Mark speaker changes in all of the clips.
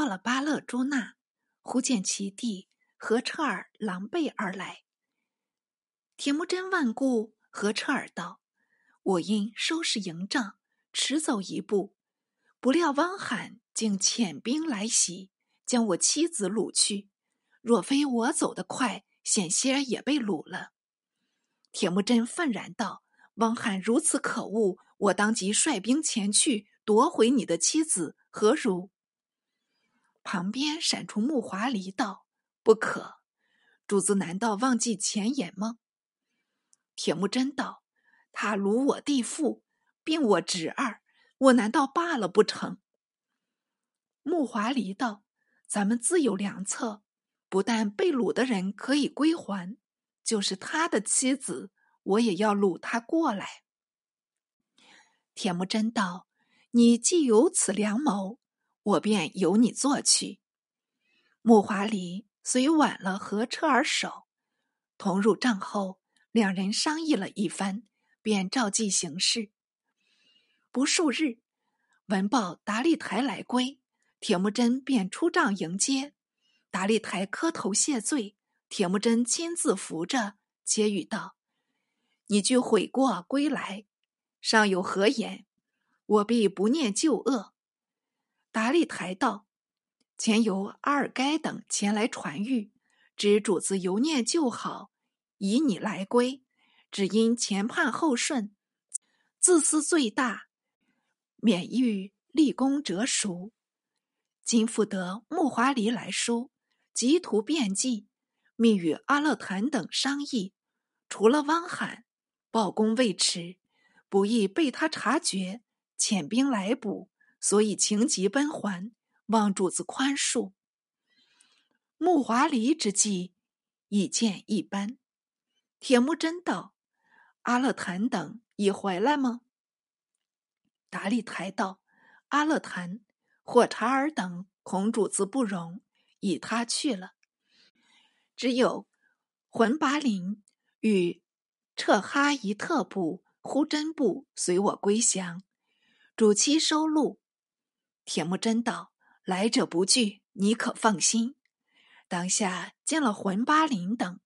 Speaker 1: 到了巴勒朱纳，忽见其弟何车尔狼狈而来。铁木真万顾，何车尔道：“我因收拾营帐，迟走一步，不料汪罕竟遣兵来袭，将我妻子掳去。若非我走得快，险些也被掳了。”铁木真愤然道：“汪罕如此可恶，我当即率兵前去夺回你的妻子，何如？”旁边闪出木华黎道：“不可，主子难道忘记前言吗？”铁木真道：“他掳我弟妇，并我侄儿，我难道罢了不成？”木华黎道：“咱们自有良策，不但被掳的人可以归还。”就是他的妻子，我也要掳他过来。铁木真道：“你既有此良谋，我便由你做去。”木华黎虽挽了何车儿手，同入帐后，两人商议了一番，便照计行事。不数日，闻报达利台来归，铁木真便出帐迎接。达利台磕头谢罪。铁木真亲自扶着，结语道：“你具悔过归来，尚有何言？我必不念旧恶。”达利台道：“前有阿尔该等前来传谕，知主子犹念旧好，以你来归，只因前盼后顺，自私最大，免欲立功折赎。今复得木华黎来书，急图变计。”密与阿勒坦等商议，除了汪罕，报功未迟，不易被他察觉，遣兵来捕，所以情急奔还，望主子宽恕。木华黎之计，已见一斑。铁木真道：“阿勒坦等已回来吗？”达利台道：“阿勒坦、霍查尔等恐主子不容，已他去了。”只有浑巴林与彻哈伊特部、呼真部随我归降，主妻收录。铁木真道：“来者不拒，你可放心。”当下见了浑巴林等，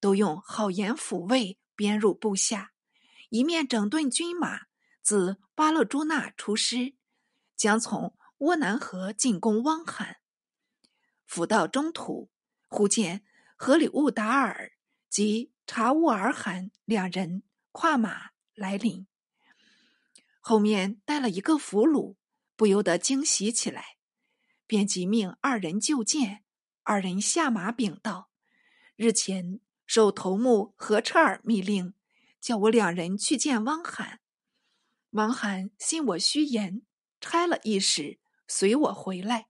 Speaker 1: 都用好言抚慰，编入部下，一面整顿军马，自巴勒朱纳出师，将从窝南河进攻汪罕。甫到中途，忽见。河里兀达尔及查乌尔罕两人跨马来临，后面带了一个俘虏，不由得惊喜起来，便即命二人就见。二人下马禀道：“日前受头目何彻尔密令，叫我两人去见汪罕。汪罕信我虚言，差了一使随我回来。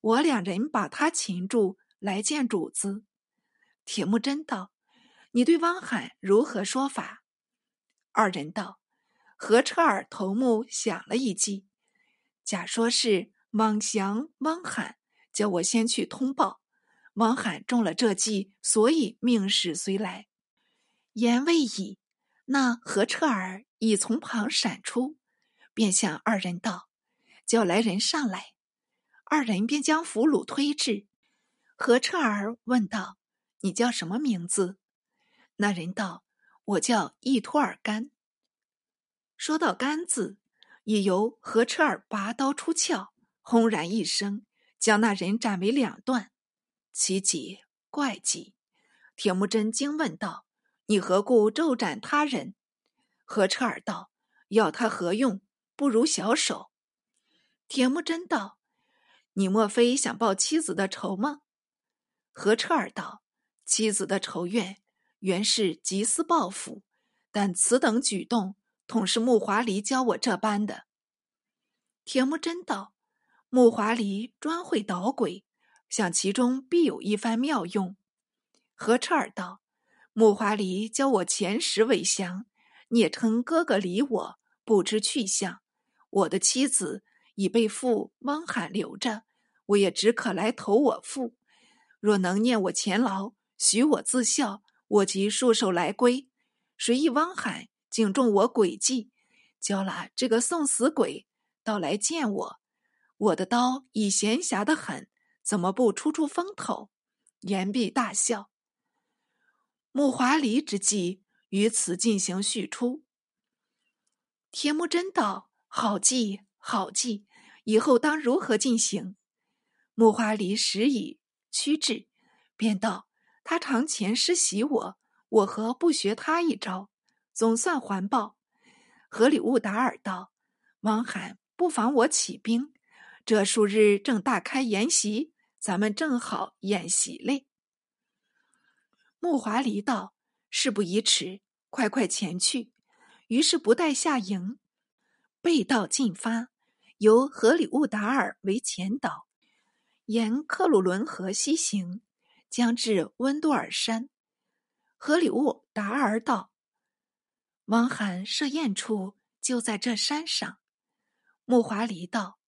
Speaker 1: 我两人把他擒住，来见主子。”铁木真道：“你对汪罕如何说法？”二人道：“何彻尔头目想了一计，假说是莽祥汪罕，叫我先去通报。汪罕中了这计，所以命使随来。”言未已，那何彻尔已从旁闪出，便向二人道：“叫来人上来。”二人便将俘虏推至。何彻尔问道。你叫什么名字？那人道：“我叫易托尔干。”说到“干”字，已由何彻尔拔刀出鞘，轰然一声，将那人斩为两段。奇极怪极！铁木真惊问道：“你何故骤斩他人？”何彻尔道：“要他何用？不如小手。”铁木真道：“你莫非想报妻子的仇吗？”何彻尔道。妻子的仇怨原是急思报复，但此等举动，统是木华黎教我这般的。铁木真道：“木华黎专会捣鬼，想其中必有一番妙用。”何彻尔道：“木华黎教我前时为降，聂称哥哥离我，不知去向。我的妻子已被父汪罕留着，我也只可来投我父。若能念我前劳。”许我自效，我即束手来归。谁意汪罕竟中我诡计，教了这个送死鬼到来见我。我的刀已闲暇的很，怎么不出出风头？”言毕大笑。木华离之计于此进行叙出。铁木真道：“好计，好计，以后当如何进行？”木华离时已屈志，便道：“他常前师袭我，我何不学他一招？总算还报。”河里兀达尔道：“王罕不妨我起兵，这数日正大开筵席，咱们正好演习嘞。”木华黎道：“事不宜迟，快快前去。”于是不待下营，背道进发，由河里兀达尔为前导，沿克鲁伦河西行，将至温多尔山。河里兀达尔道：“王罕设宴处就在这山上。”木华黎道：“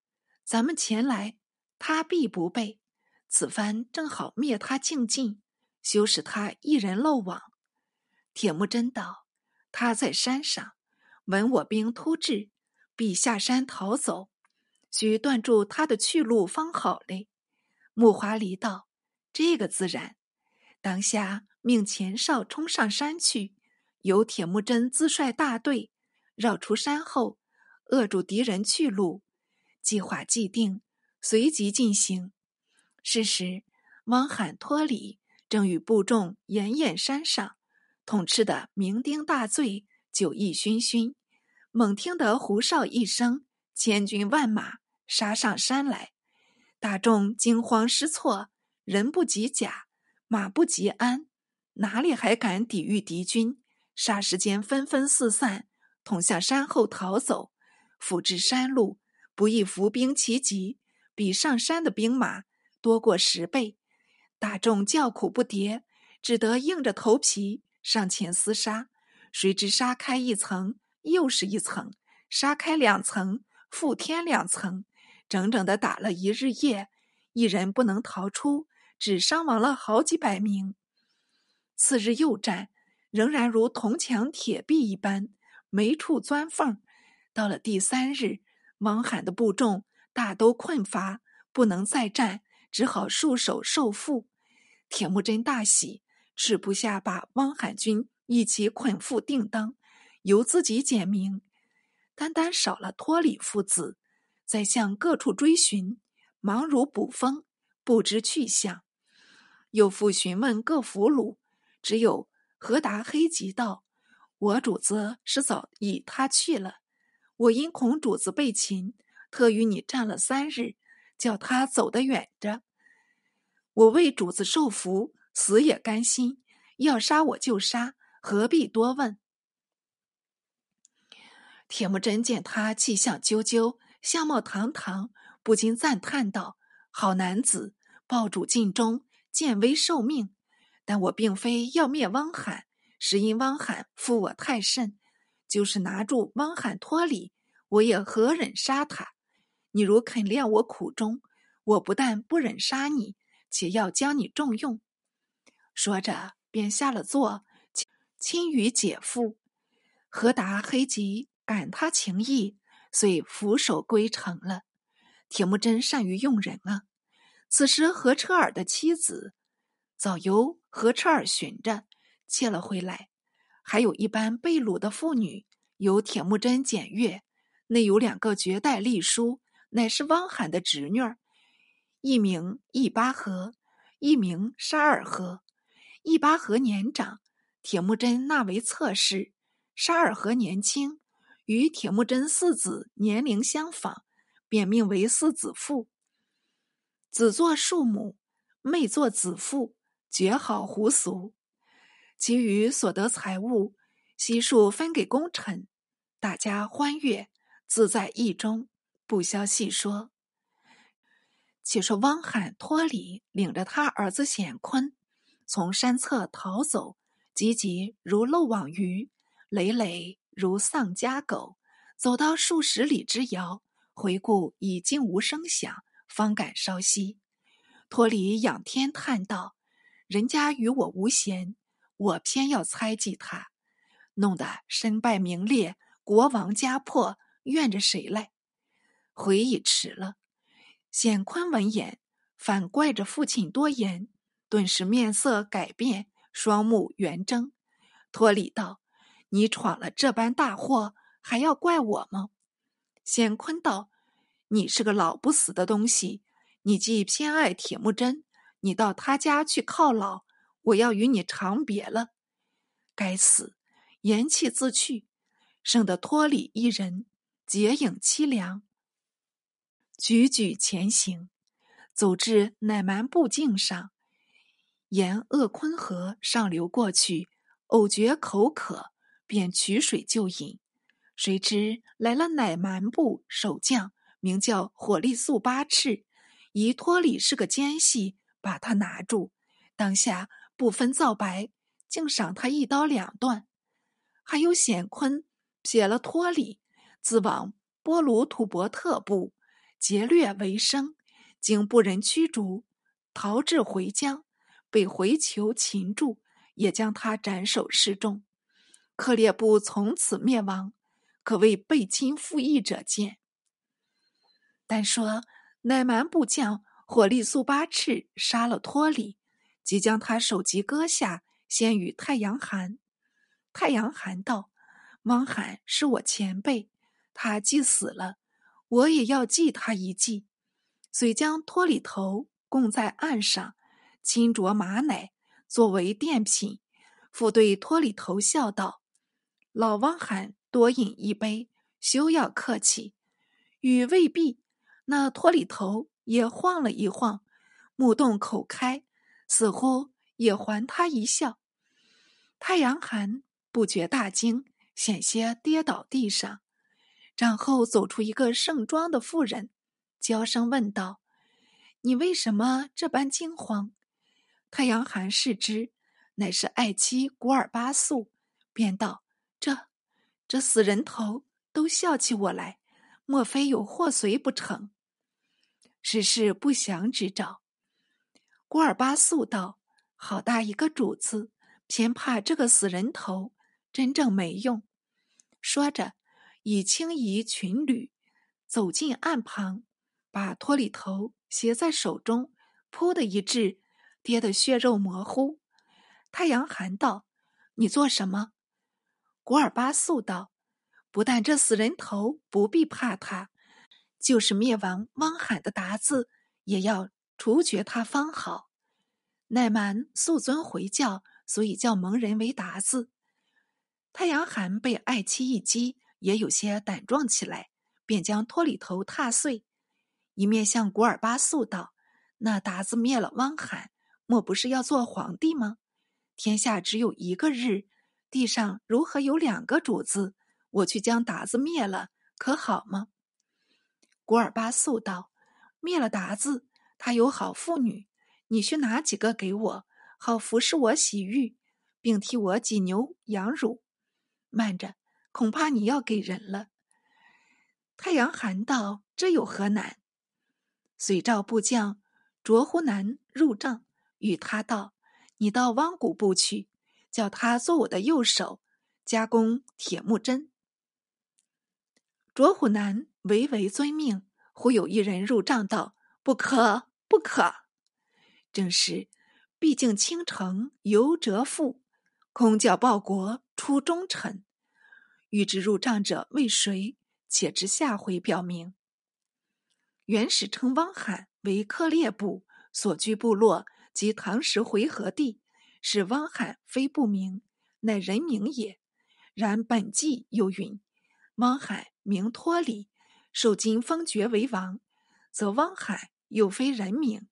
Speaker 1: 咱们前来，他必不备。此番正好灭他境尽，休使他一人漏网。”铁木真道。他在山上，闻我兵突至，必下山逃走，需断住他的去路方好嘞。木华黎道：“这个自然。”当下命前哨冲上山去，由铁木真自率大队绕出山后，扼住敌人去路。计划既定，随即进行。是时，汪罕脱里，正与部众沿雁山上。统吃的酩酊大醉，酒意醺醺，猛听得胡哨一声，千军万马杀上山来，大众惊慌失措，人不及甲，马不及鞍，哪里还敢抵御敌军？霎时间纷纷四散，统向山后逃走。辅至山路，不易伏兵齐集，比上山的兵马多过十倍，大众叫苦不迭，只得硬着头皮。上前厮杀，谁知杀开一层又是一层，杀开两层复添两层，整整的打了一日夜，一人不能逃出，只伤亡了好几百名。次日又战，仍然如铜墙铁壁一般，没处钻缝。到了第三日，汪罕的部众大都困乏，不能再战，只好束手受缚。铁木真大喜。使部下把汪罕军一起捆缚定当，由自己简明，单单少了托里父子，在向各处追寻，忙如捕风，不知去向。又复询问各俘虏，只有何达黑吉道：“我主子是早已他去了，我因恐主子被擒，特与你战了三日，叫他走得远着。我为主子受福。”死也甘心，要杀我就杀，何必多问？铁木真见他气象赳赳，相貌堂堂，不禁赞叹道：“好男子，报主尽忠，见危受命。但我并非要灭汪罕，是因汪罕负我太甚。就是拿住汪罕脱离，我也何忍杀他？你如肯谅我苦衷，我不但不忍杀你，且要将你重用。”说着，便下了座，亲与姐夫何达黑吉感他情谊，遂俯首归城了。铁木真善于用人啊！此时何车尔的妻子早由何车尔寻着窃了回来，还有一般被掳的妇女由铁木真检阅，内有两个绝代丽书，乃是汪罕的侄女儿，一名易巴河，一名沙尔河。一巴河年长，铁木真纳为侧室；沙尔河年轻，与铁木真四子年龄相仿，便命为四子父。子作庶母，妹作子父，绝好胡俗。其余所得财物，悉数分给功臣，大家欢悦，自在意中，不消细说。且说汪罕脱离，领着他儿子显坤。从山侧逃走，急急如漏网鱼，累累如丧家狗。走到数十里之遥，回顾已经无声响，方敢稍息。托里仰天叹道：“人家与我无嫌，我偏要猜忌他，弄得身败名裂，国王家破，怨着谁来？回已迟了。显坤闻言，反怪着父亲多言，顿时面色改变，双目圆睁。托里道：“你闯了这般大祸，还要怪我吗？”显坤道：“你是个老不死的东西，你既偏爱铁木真，你到他家去犒劳，我要与你长别了。该死！”言气自去，剩得托里一人，结影凄凉。踽踽前行，走至乃蛮步径上，沿鄂昆河上流过去，偶觉口渴，便取水就饮。谁知来了乃蛮部守将，名叫火力素八赤，疑托里是个奸细，把他拿住，当下不分皂白，竟赏他一刀两断。还有显坤撇了托里，自往波鲁土伯特部。劫掠为生，经部人驱逐，逃至回疆，被回酋擒住，也将他斩首示众。克烈部从此灭亡，可谓背亲附义者见。但说乃蛮部将火力速八赤杀了托里，即将他首级割下，先与太阳寒。太阳寒道：“汪罕是我前辈，他既死了。”我也要祭他一祭，遂将托里头供在岸上，亲着马奶作为奠品。复对托里头笑道：“老汪罕多饮一杯，休要客气。”与未毕，那托里头也晃了一晃，目洞口开，似乎也还他一笑。太阳寒不觉大惊，险些跌倒地上。然后走出一个盛装的妇人，娇声问道：“你为什么这般惊慌？”太阳寒视之，乃是爱妻古尔巴素，便道：“这这死人头都笑起我来，莫非有祸随不成？”实是不祥之兆。古尔巴素道：“好大一个主子，偏怕这个死人头，真正没用。”说着。以轻移裙履，走进岸旁，把托里头携在手中，噗的一掷，跌得血肉模糊。太阳寒道：“你做什么？”古尔巴素道：“不但这死人头不必怕他，就是灭亡汪罕的达子，也要除绝他方好。乃蛮素尊回教，所以叫蒙人为达子。”太阳寒被爱妻一击。也有些胆壮起来，便将托里头踏碎，一面向古尔巴素道：“那达子灭了汪罕，莫不是要做皇帝吗？天下只有一个日，地上如何有两个主子？我去将达子灭了，可好吗？”古尔巴素道：“灭了达子，他有好妇女，你去拿几个给我，好服侍我洗浴，并替我挤牛羊乳。慢着。”恐怕你要给人了。太阳寒道：“这有何难？”遂召部将卓乎南入帐，与他道：“你到汪古部去，叫他做我的右手，加工铁木真。”卓虎南唯唯遵命。忽有一人入帐道：“不可，不可！”正是：“毕竟倾城犹折父，空教报国出忠臣。”欲知入帐者为谁？且知下回表明。原始称汪罕为克烈部所居部落及唐时回纥地，是汪罕非不明，乃人名也。然本纪又云：汪罕名托里，受金封爵为王，则汪海又非人名。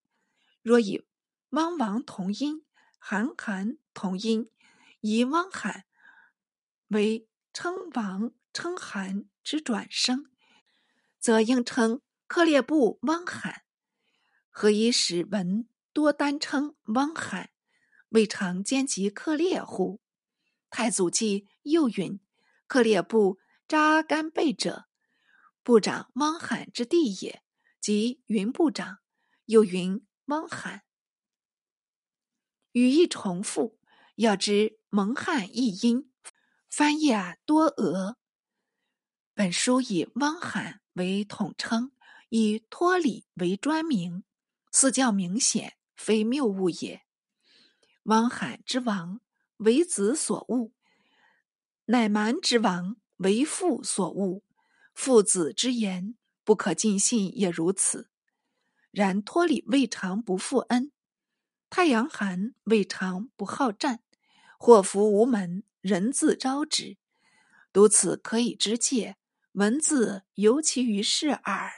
Speaker 1: 若以汪王同音，韩寒同音，以汪海为。称王称韩之转生，则应称克烈部汪罕。何以使文多单称汪罕，未尝兼及克烈乎？太祖记又云：克烈部扎干贝者，部长汪罕之地也。即云部长，又云汪罕。语义重复，要知蒙汉译音。翻译啊，多俄。本书以汪罕为统称，以托里为专名，似较明显，非谬误也。汪罕之王为子所误，乃蛮之王为父所误。父子之言不可尽信，也如此。然托里未尝不负恩，太阳寒未尝不好战。祸福无门，人自招之。读此可以知戒，文字尤其于是耳。